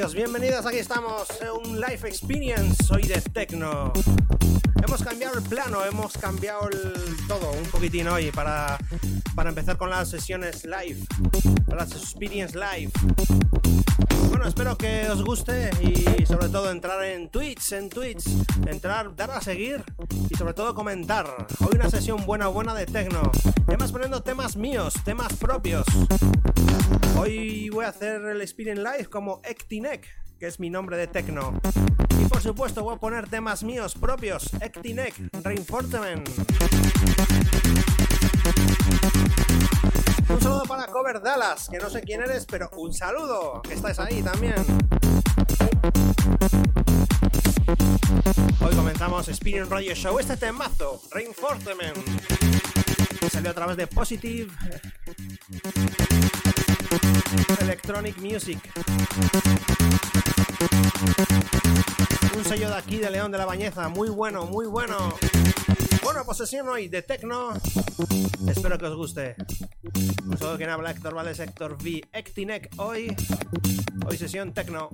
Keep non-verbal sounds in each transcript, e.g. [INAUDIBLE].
Bienvenidos, bienvenidas, aquí estamos, un live experience hoy de Tecno. Hemos cambiado el plano, hemos cambiado todo un poquitín hoy para, para empezar con las sesiones live, las experience live. Bueno, espero que os guste y sobre todo entrar en Twitch, en Twitch, entrar, dar a seguir y sobre todo comentar. Hoy una sesión buena, buena de Tecno. Además poniendo temas míos, temas propios. Hoy voy a hacer el Experience Live como Ectinec, que es mi nombre de Tecno. Y por supuesto voy a poner temas míos propios, Ectinec, Reinforcement. Un saludo para Cover Dallas, que no sé quién eres, pero un saludo, que estáis ahí también. Hoy comenzamos Spinning Radio Show, este temazo, Reinforcement. Salió a través de Positive Electronic Music. Un sello de aquí de León de la Bañeza, muy bueno, muy bueno. Bueno, posesión hoy de Tecno. Espero que os guste. Un saludo quien habla Héctor Valdés, Héctor V. Ectinec hoy. Hoy sesión Tecno.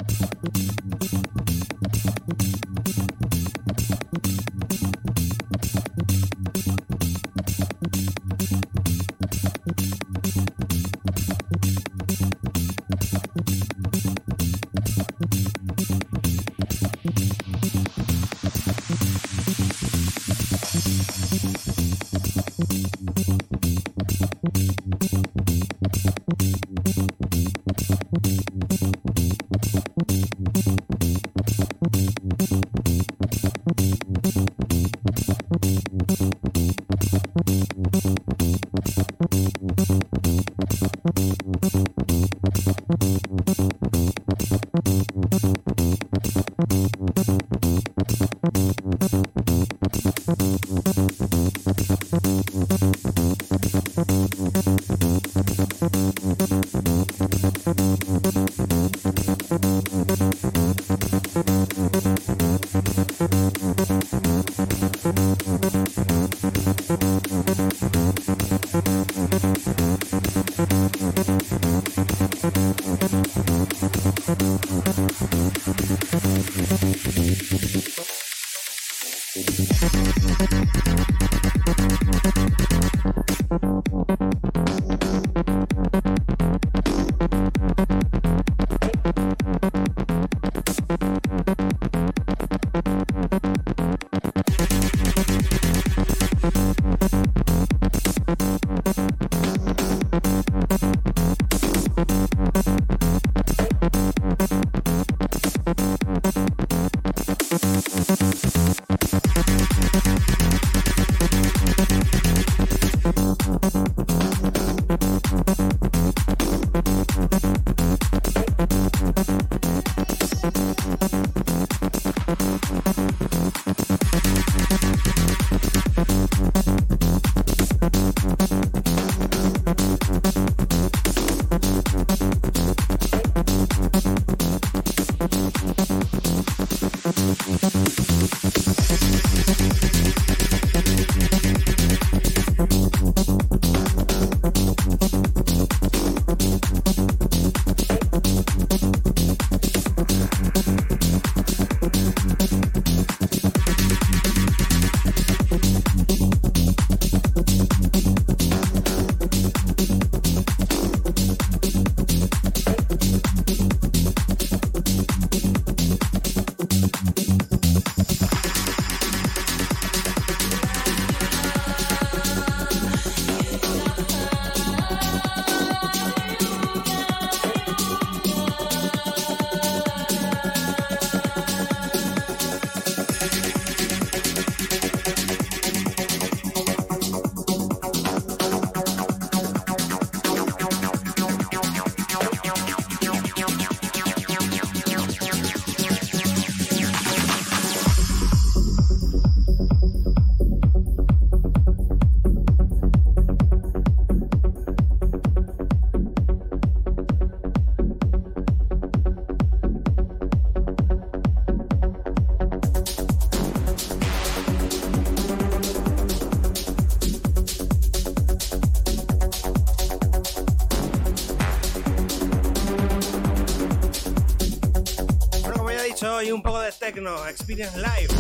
Experience Live.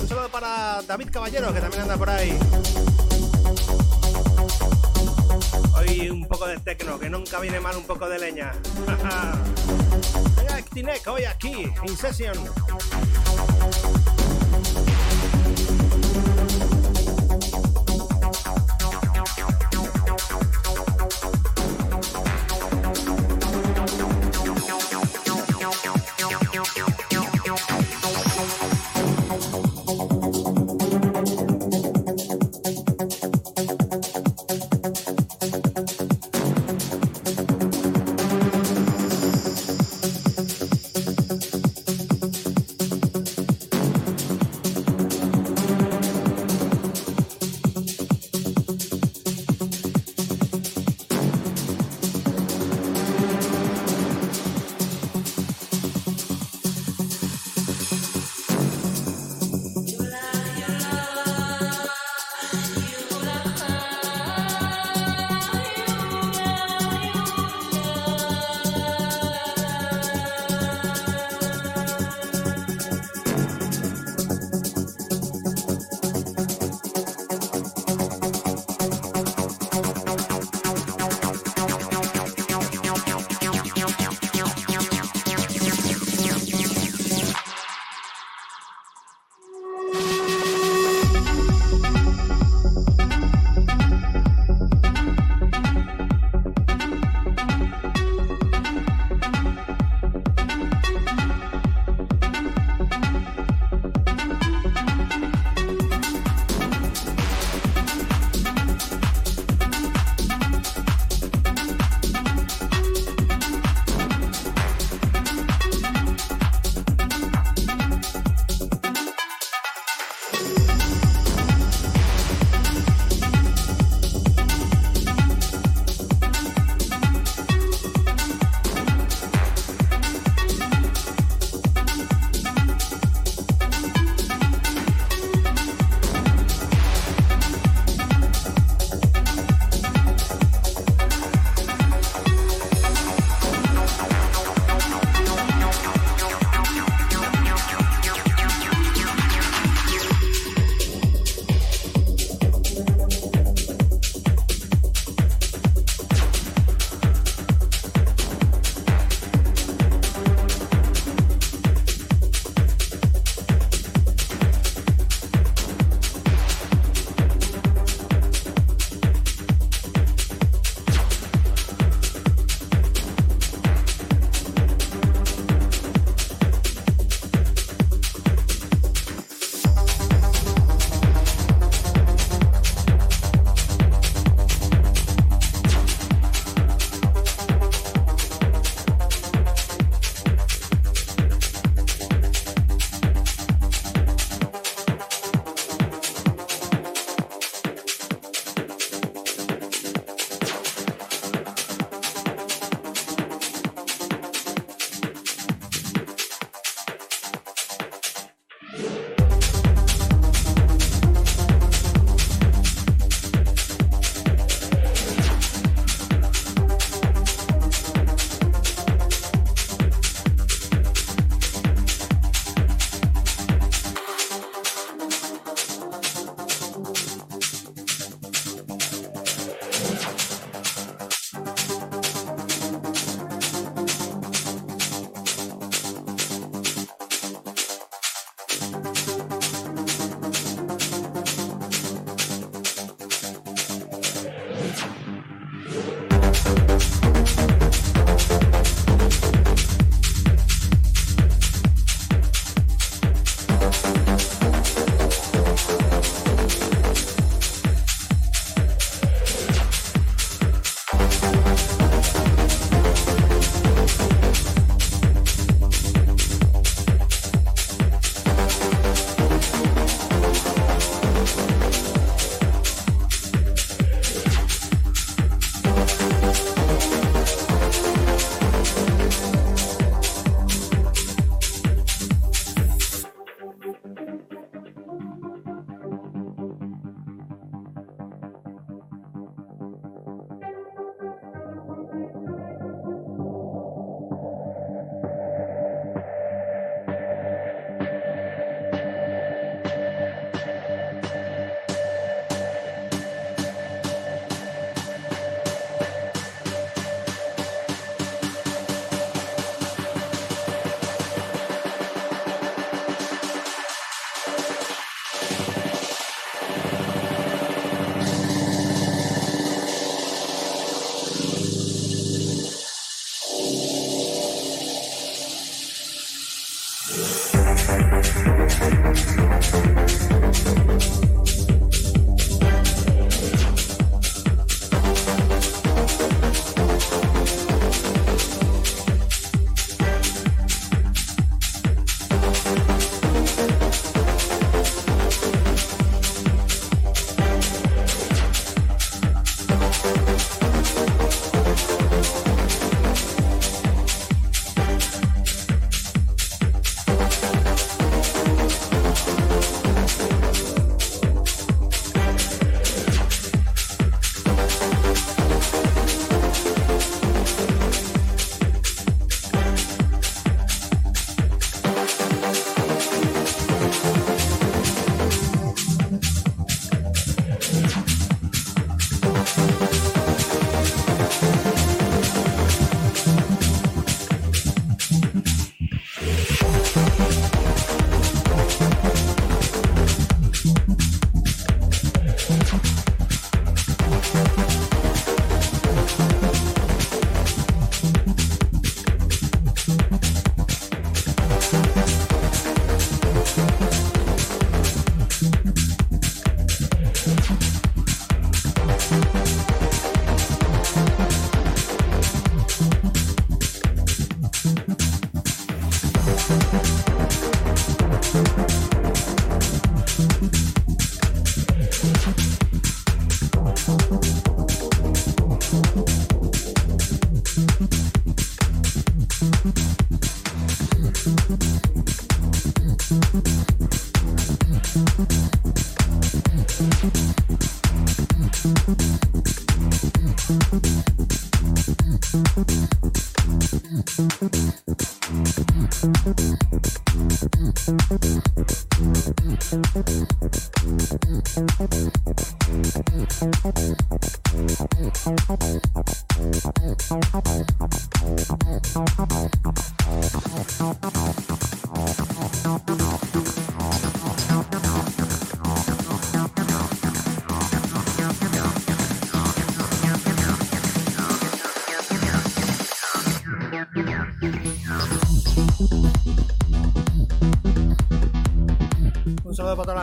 Un saludo para David Caballero, que también anda por ahí. Hoy un poco de Tecno, que nunca viene mal un poco de leña. [LAUGHS] Venga, Actinec, hoy aquí, in session.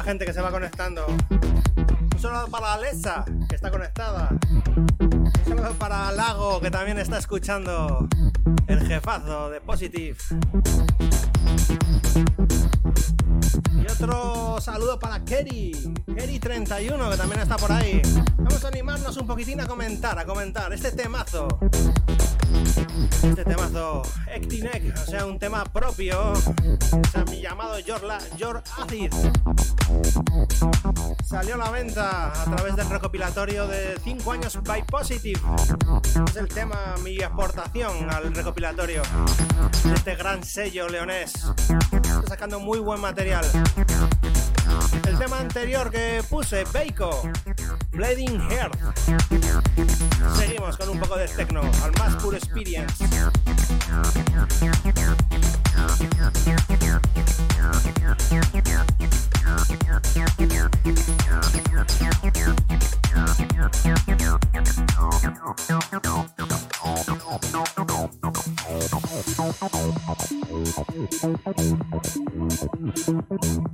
Gente que se va conectando. Un saludo para Alessa, que está conectada. Un saludo para Lago, que también está escuchando. El jefazo de Positive. Y otro saludo para Kerry, Kerry31, que también está por ahí. Vamos a animarnos un poquitín a comentar, a comentar este temazo. Este temazo Ectinec, o sea, un tema propio. O sea, mi llamado George Acid salió a la venta a través del recopilatorio de 5 años by Positive. Es el tema, mi aportación al recopilatorio de este gran sello leonés. Estoy sacando muy buen material. El tema anterior que puse, Beiko, Bleeding Heart. Seguimos con un poco de techno, al más puro experience. Thank you.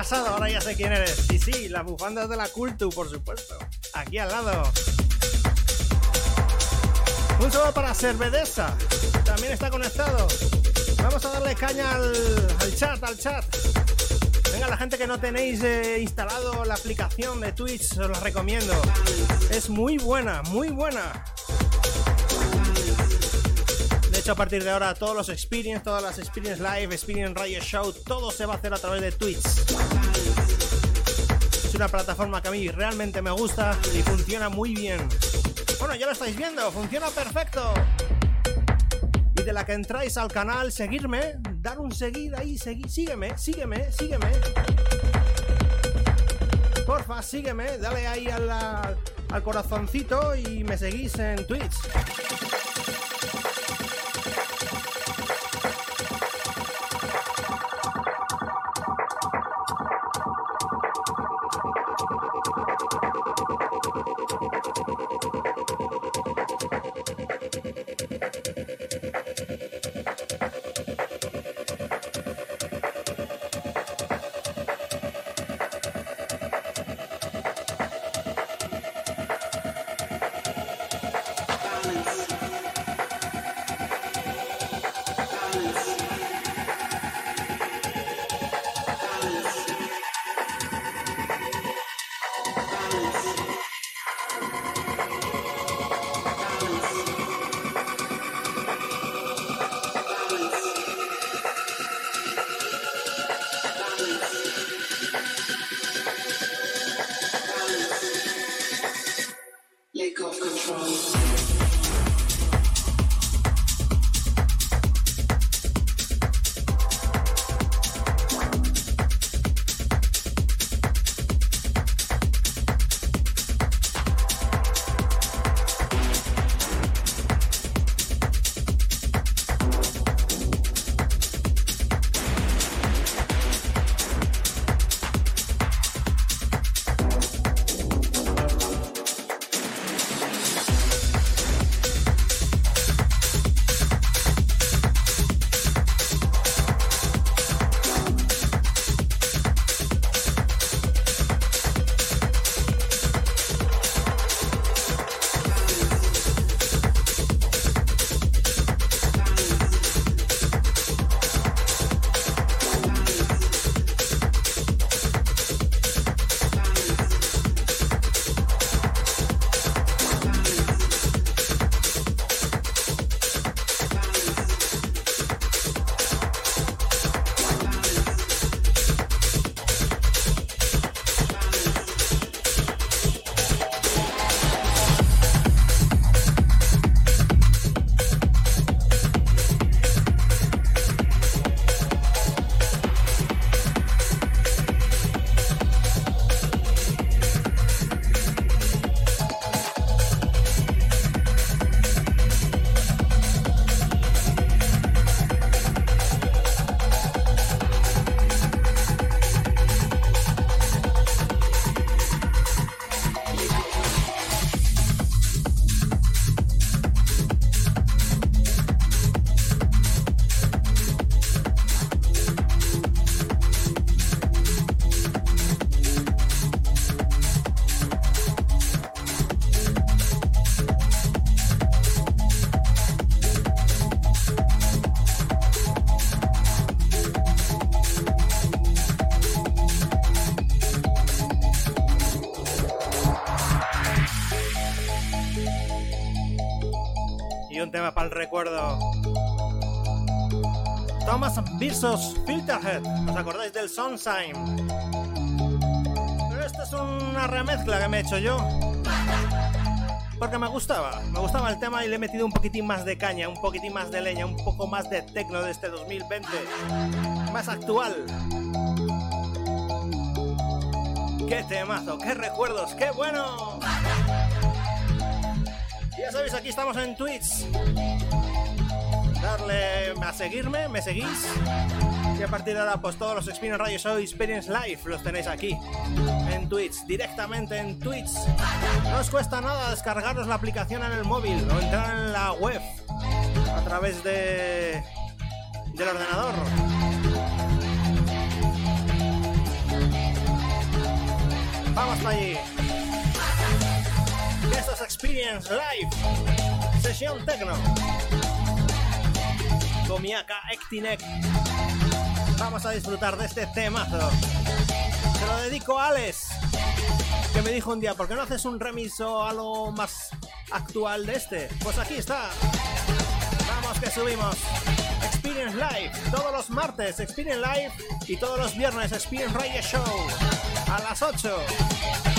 Ahora ya sé quién eres. Sí, sí, las bufandas de la Cultu, por supuesto. Aquí al lado. Un saludo para Cervedesa, también está conectado. Vamos a darle caña al, chat, al chat. Venga, la gente que no tenéis eh, instalado la aplicación de Twitch, os la recomiendo. Es muy buena, muy buena. De hecho, a partir de ahora, todos los experience, todas las experience live, experience radio show, todo se va a hacer a través de Twitch. Una plataforma que a mí realmente me gusta y funciona muy bien. Bueno, ya lo estáis viendo, funciona perfecto y de la que entráis al canal, seguirme, dar un seguir ahí, sígueme, sígueme, sígueme. Porfa, sígueme, dale ahí al, al corazoncito y me seguís en Twitch. of control. Recuerdo. Thomas versus Filterhead. ¿Os acordáis del Sunshine? Pero esta es una remezcla que me he hecho yo. Porque me gustaba, me gustaba el tema y le he metido un poquitín más de caña, un poquitín más de leña, un poco más de tecno de este 2020. Más actual. ¡Qué temazo! ¡Qué recuerdos! ¡Qué bueno! Sabéis, aquí estamos en Twitch. Darle a seguirme, me seguís. Y a partir de ahora, pues todos los Experience Radio Show Experience Live los tenéis aquí en Twitch, directamente en Twitch. No os cuesta nada descargaros la aplicación en el móvil o entrar en la web a través de del ordenador. Vamos allí. Experience Live. Sesión Tecno. Comiaca Ectinec. Vamos a disfrutar de este temazo. Se lo dedico a Alex, que me dijo un día, ¿por qué no haces un remix o algo más actual de este? Pues aquí está. Vamos que subimos. Experience Live, todos los martes Experience Live y todos los viernes Experience Radio Show a las 8.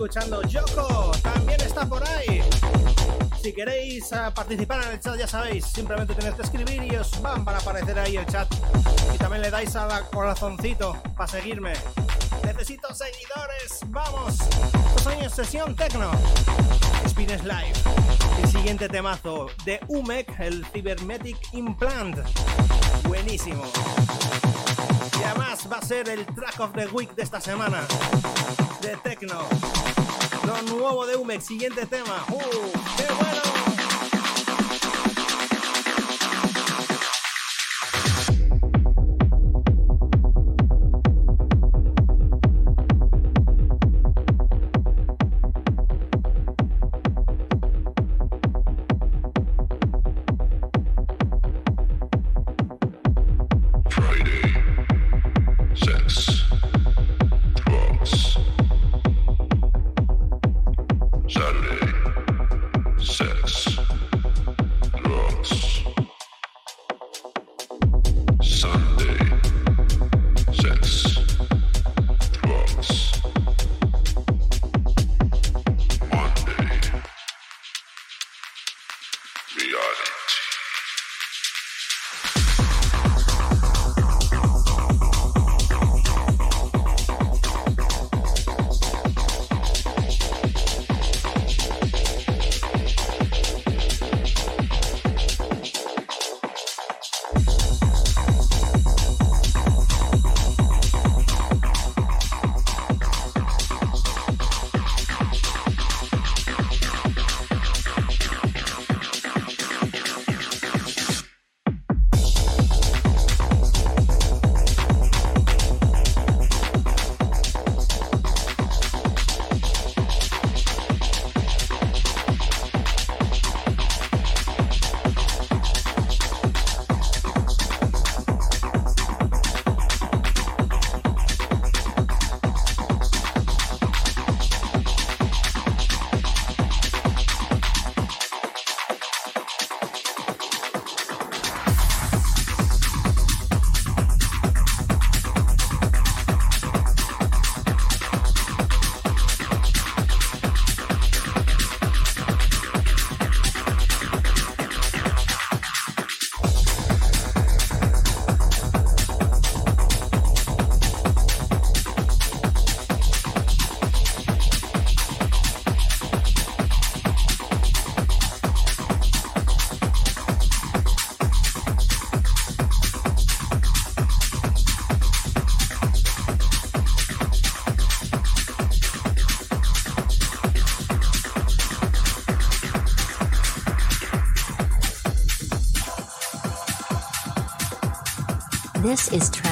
Escuchando Yoko, también está por ahí. Si queréis uh, participar en el chat, ya sabéis, simplemente tenéis que escribir y os van para aparecer ahí el chat. Y también le dais al corazoncito para seguirme. Necesito seguidores, vamos. Estos años sesión tecno. Spines Live. El siguiente temazo de UMEC, el Cybermetic Implant. Buenísimo. Y además va a ser el track of the week de esta semana de Tecno. Lo nuevo de UMEX, siguiente tema. ¡Uh! beyond it.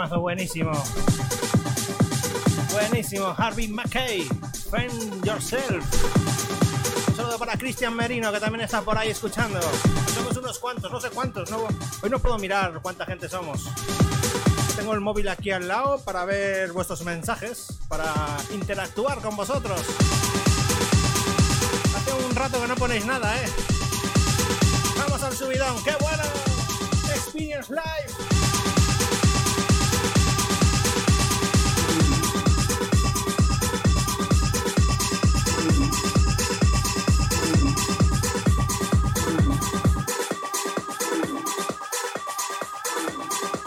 Temazo buenísimo. Buenísimo, Harvey McKay, Friend Yourself. Un saludo para Cristian Merino, que también está por ahí escuchando. Somos unos cuantos, no sé cuántos. No, hoy no puedo mirar cuánta gente somos. Tengo el móvil aquí al lado para ver vuestros mensajes, para interactuar con vosotros. Hace un rato que no ponéis nada, ¿eh? Vamos al subidón, ¡qué bueno! Experience Live. you.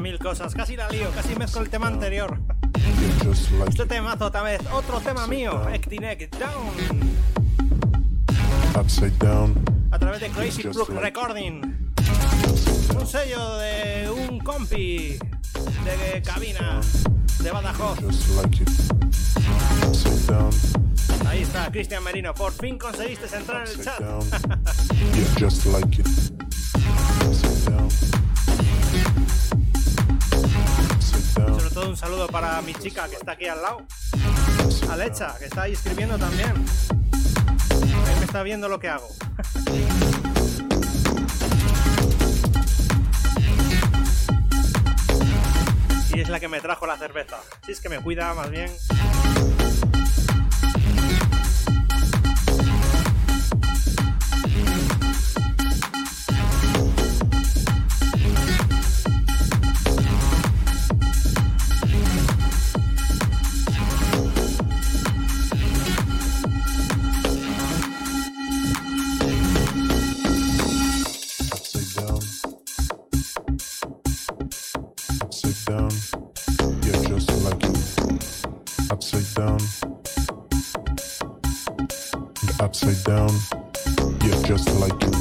Mil cosas. Casi la lío, casi mezclo el tema anterior. Este temazo otra vez, otro tema mío, Ectinec Down. Upside down. a través de Crazy Brook Recording. Un sello de un compi de cabina de Badajoz. Ahí está, Cristian Merino. Por fin conseguiste entrar en el chat. Para mi chica que está aquí al lado. Alecha, que está ahí escribiendo también. Ahí me está viendo lo que hago. [LAUGHS] y es la que me trajo la cerveza. Si es que me cuida más bien. upside down. You're just like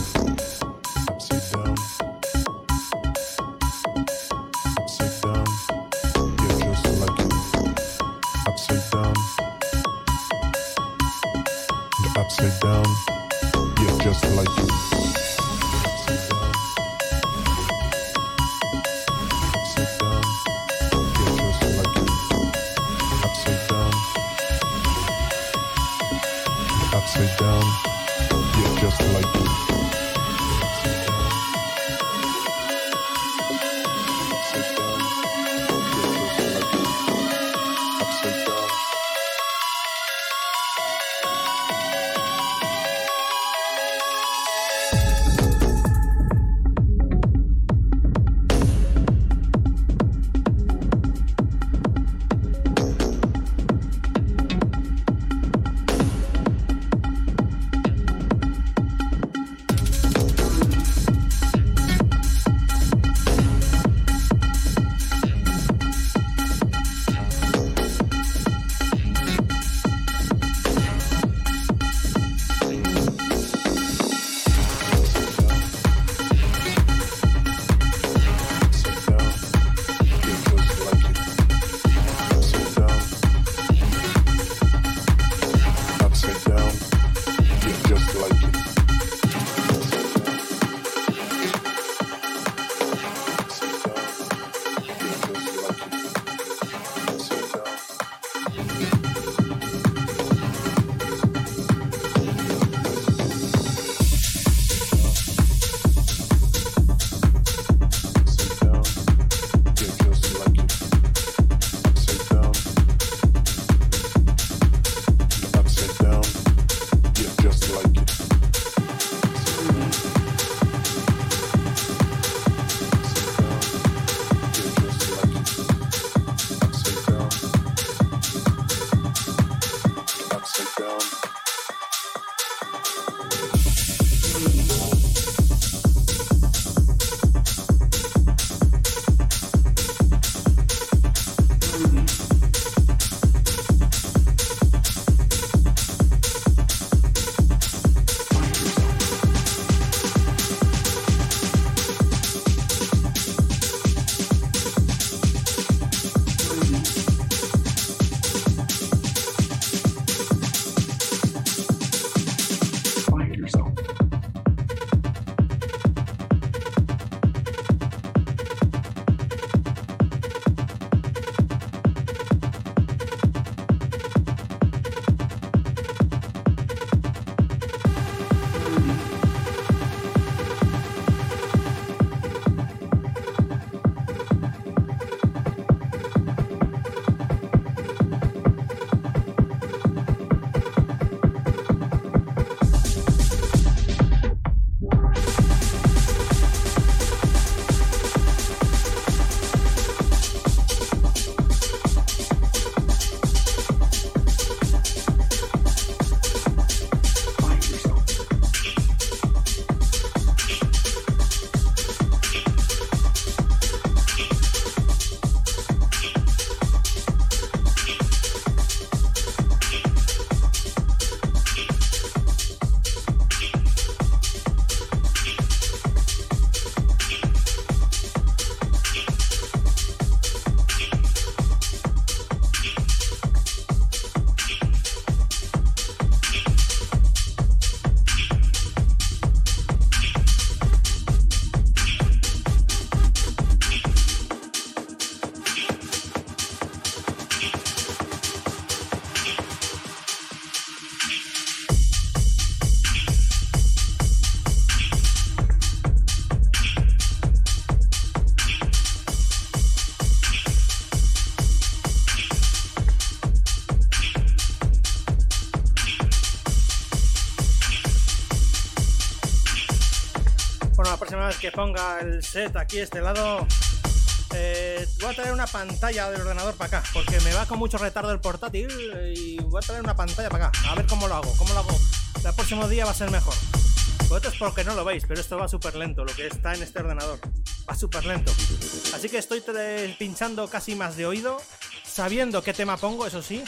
que ponga el set aquí este lado, eh, voy a traer una pantalla del ordenador para acá, porque me va con mucho retardo el portátil y voy a traer una pantalla para acá. A ver cómo lo hago, cómo lo hago. El próximo día va a ser mejor. Vosotros porque no lo veis, pero esto va súper lento, lo que está en este ordenador. Va súper lento. Así que estoy pinchando casi más de oído, sabiendo qué tema pongo, eso sí,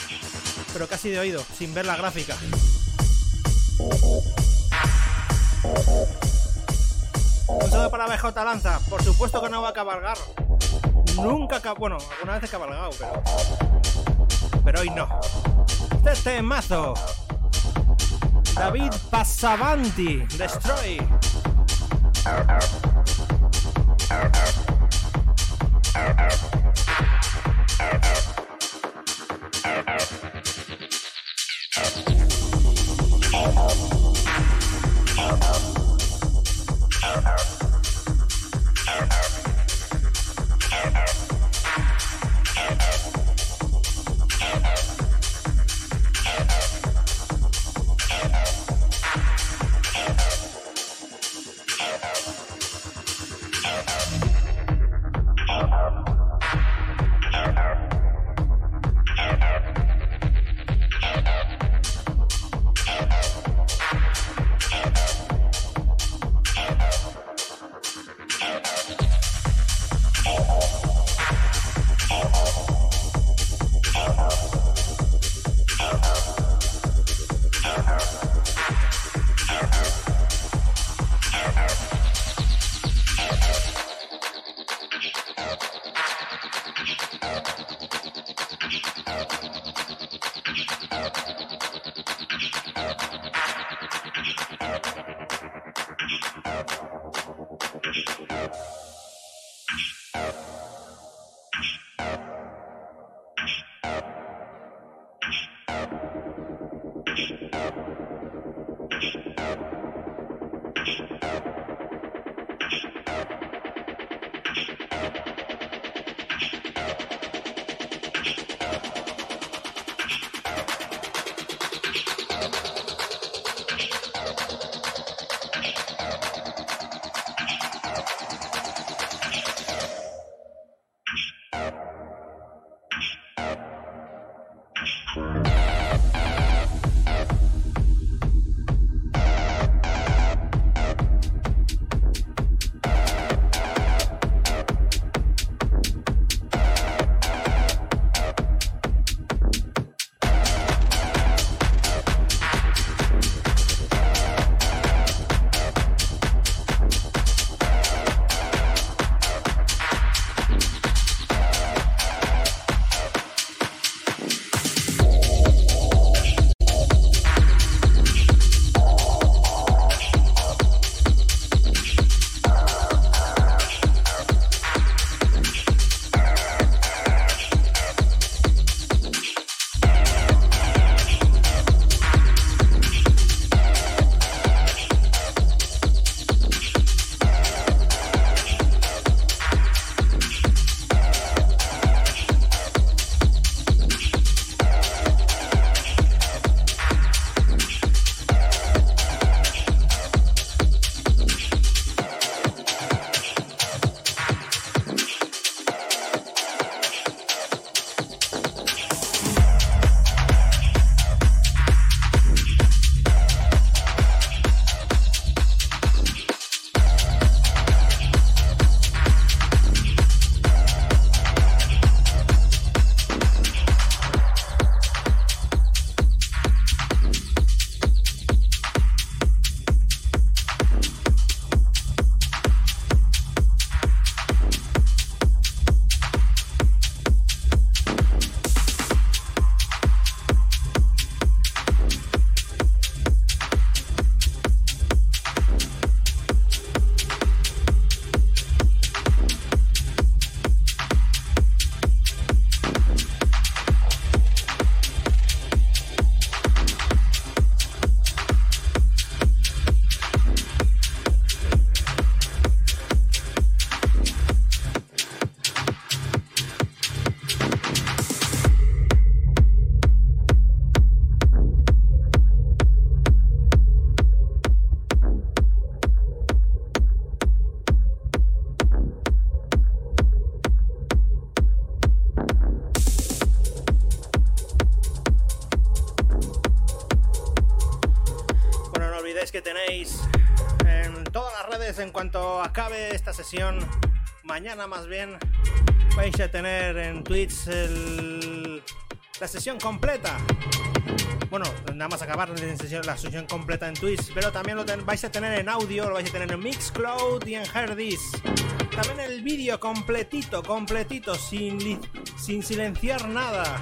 pero casi de oído, sin ver la gráfica. Un saludo para BJ Lanza. Por supuesto que no va a cabalgar. Nunca, bueno, alguna vez he cabalgado, pero. Pero hoy no. Este mazo, David Pasavanti. Destroy. Sesión. Mañana más bien vais a tener en Twitch la sesión completa. Bueno, nada más acabar la sesión, la sesión completa en Twitch, pero también lo vais a tener en audio, lo vais a tener en Mixcloud y en Herdis. También el vídeo completito, completito, sin, sin silenciar nada.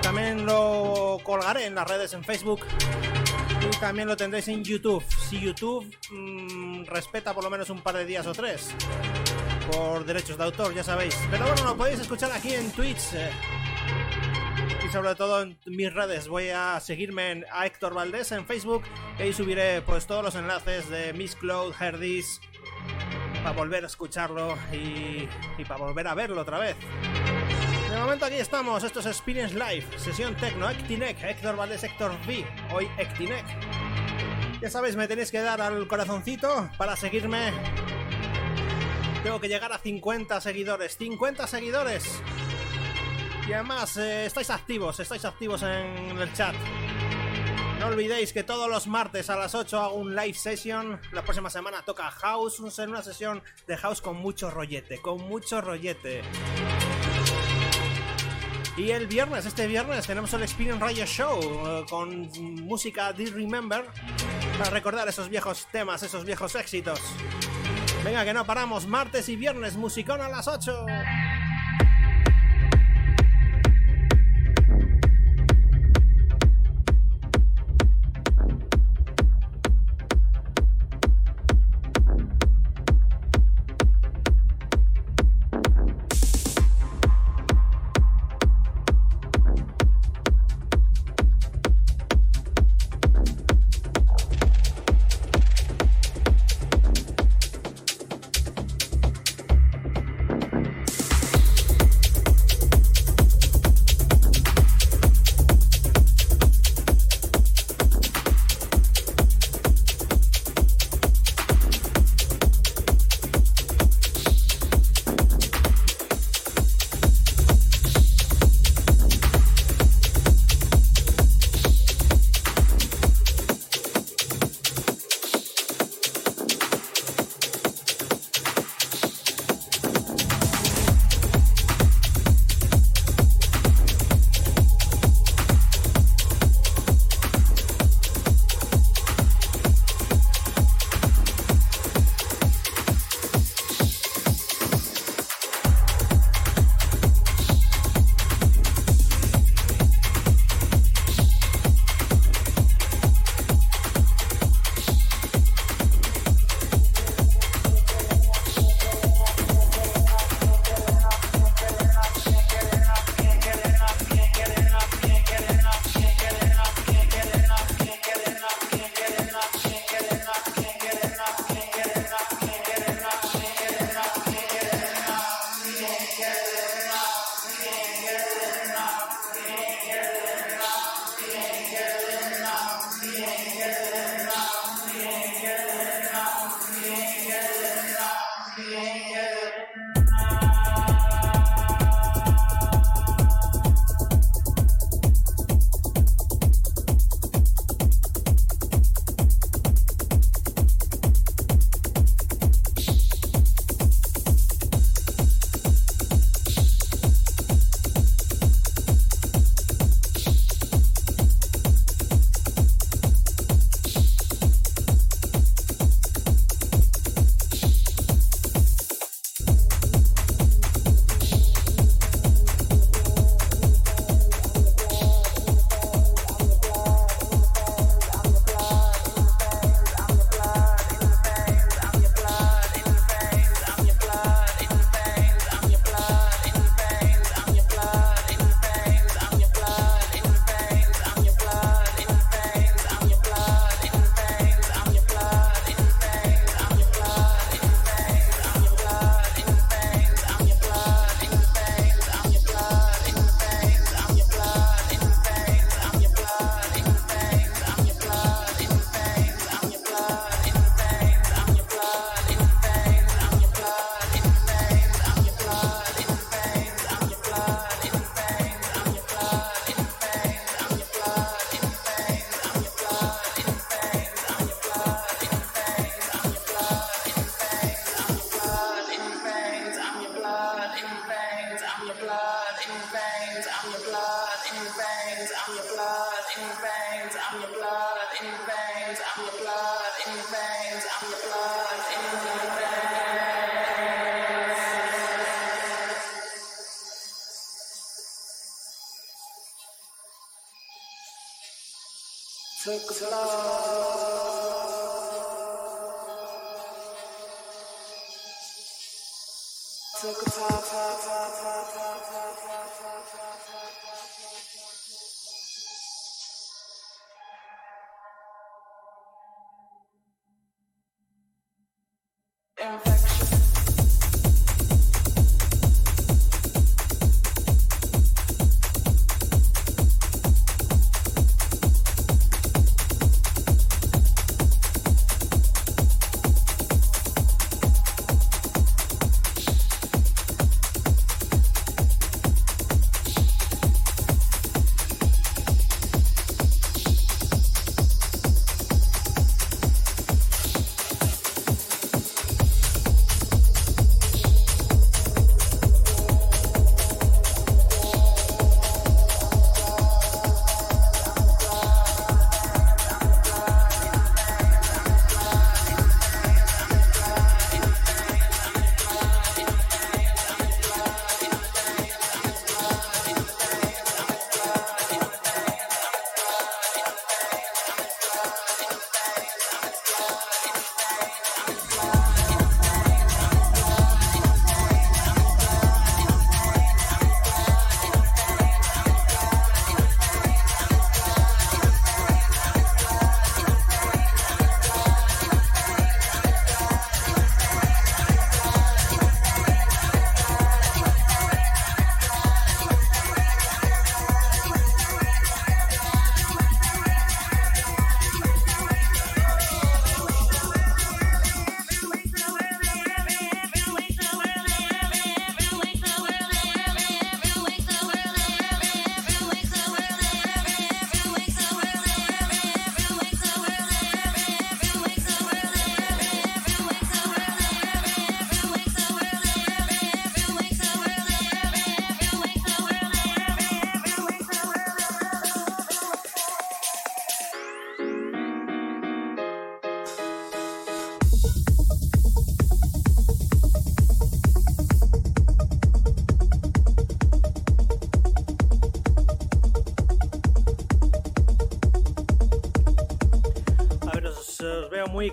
También lo colgaré en las redes en Facebook y también lo tendréis en YouTube. Si YouTube mm, respeta por lo menos un par de días o tres por derechos de autor, ya sabéis. Pero bueno, lo podéis escuchar aquí en Twitch. Eh. Y sobre todo en mis redes. Voy a seguirme en, a Héctor Valdés en Facebook. Y ahí subiré pues todos los enlaces de Miss Cloud, Herdis. Para volver a escucharlo y, y para volver a verlo otra vez. De momento aquí estamos, esto es Experience Live, sesión Tecno, Ectinec, Héctor Valdés, Héctor V, hoy Ectinec. Ya sabéis, me tenéis que dar al corazoncito para seguirme. Tengo que llegar a 50 seguidores, 50 seguidores. Y además, eh, estáis activos, estáis activos en el chat. No olvidéis que todos los martes a las 8 hago un live session. La próxima semana toca House, una sesión de House con mucho rollete, con mucho rollete. Y el viernes, este viernes, tenemos el Experience Radio Show eh, con música de Remember para recordar esos viejos temas, esos viejos éxitos. Venga, que no paramos, martes y viernes, musicón a las 8.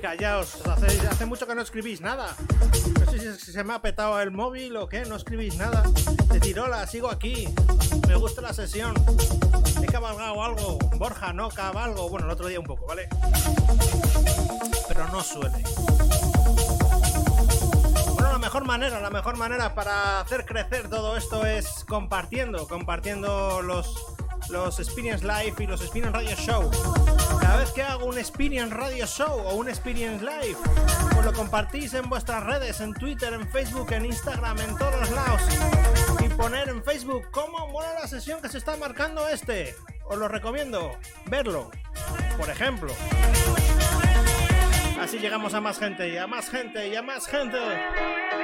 Hace, hace, mucho que no escribís nada. No sé si se me ha petado el móvil o qué, no escribís nada. De tirola, sigo aquí. Me gusta la sesión. He cabalgado algo. Borja, no cabalgo. Bueno, el otro día un poco, ¿vale? Pero no suele. Bueno, la mejor manera, la mejor manera para hacer crecer todo esto es compartiendo, compartiendo los, los Experience Live y los Experience Radio Show. Cada vez que hago un Experience Radio Show o un Experience Live, pues lo compartís en vuestras redes, en Twitter, en Facebook, en Instagram, en todos los lados. Y poner en Facebook cómo mola la sesión que se está marcando este. Os lo recomiendo, verlo, por ejemplo. Así llegamos a más gente y a más gente y a más gente.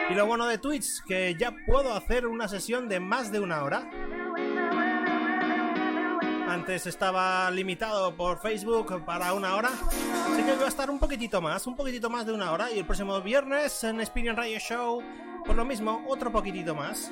Y lo bueno de Twitch, que ya puedo hacer una sesión de más de una hora. Antes estaba limitado por Facebook para una hora. Así que voy a estar un poquitito más, un poquitito más de una hora. Y el próximo viernes en Experience Radio Show, por lo mismo, otro poquitito más.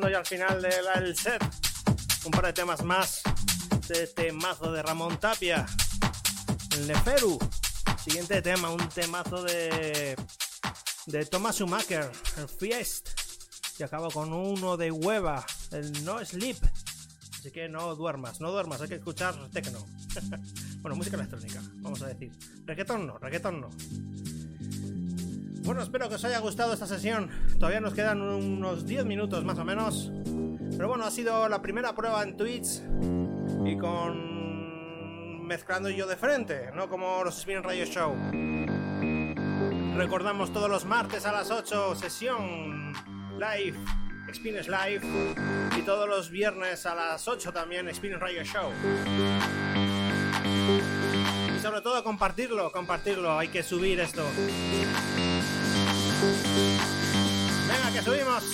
Llegando ya al final del set. Un par de temas más de temazo de Ramón Tapia. El Neferu. Siguiente tema, un temazo de de Thomas Schumacher, el Fiest. Y acabo con uno de Hueva, el No Sleep. Así que no duermas, no duermas, hay que escuchar techno. [LAUGHS] bueno, música electrónica, vamos a decir. Reggaeton no, reggaeton no. Bueno, espero que os haya gustado esta sesión. Todavía nos quedan unos 10 minutos más o menos. Pero bueno, ha sido la primera prueba en Twitch. Y con. mezclando yo de frente, no como los Spin Radio Show. Recordamos todos los martes a las 8, sesión live, Experience Live. Y todos los viernes a las 8 también, Experience Radio Show. Y sobre todo compartirlo, compartirlo, hay que subir esto. Venga, que subimos.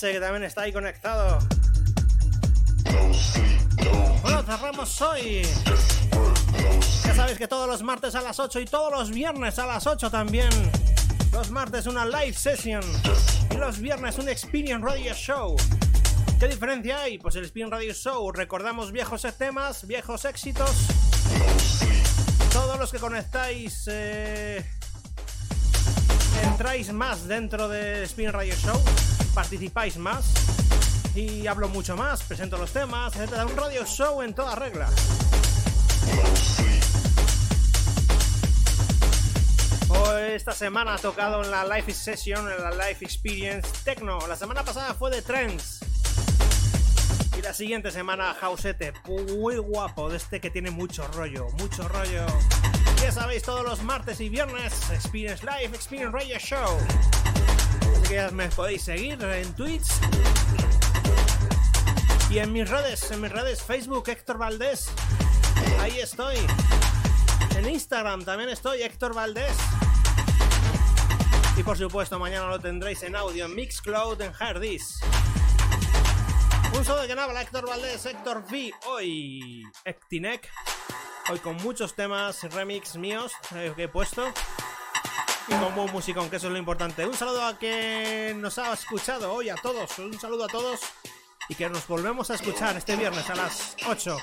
Que también está ahí conectado. Bueno, cerramos hoy. Ya sabéis que todos los martes a las 8 y todos los viernes a las 8 también. Los martes una live session y los viernes un Experience Radio Show. ¿Qué diferencia hay? Pues el Experience Radio Show recordamos viejos temas, viejos éxitos. Todos los que conectáis eh, entráis más dentro del Spin Radio Show, participáis más y hablo mucho más, presento los temas, etc. Un radio show en toda regla. Hoy, esta semana ha tocado en la live session, en la live experience techno. La semana pasada fue de trends. Y la siguiente semana Hausete, muy guapo, de este que tiene mucho rollo, mucho rollo. Ya sabéis, todos los martes y viernes, Experience Live, Experience Radio Show. Que me podéis seguir en Twitch. Y en mis redes, en mis redes Facebook, Héctor Valdés. Ahí estoy. En Instagram también estoy, Héctor Valdés. Y por supuesto, mañana lo tendréis en audio en Mixcloud, en Hardis. Un saludo de que habla Héctor Valdés, Héctor V. Hoy, Ectinec. Hoy con muchos temas remix míos eh, que he puesto y con buen música, aunque eso es lo importante. Un saludo a quien nos ha escuchado hoy, a todos, un saludo a todos y que nos volvemos a escuchar este viernes a las 8.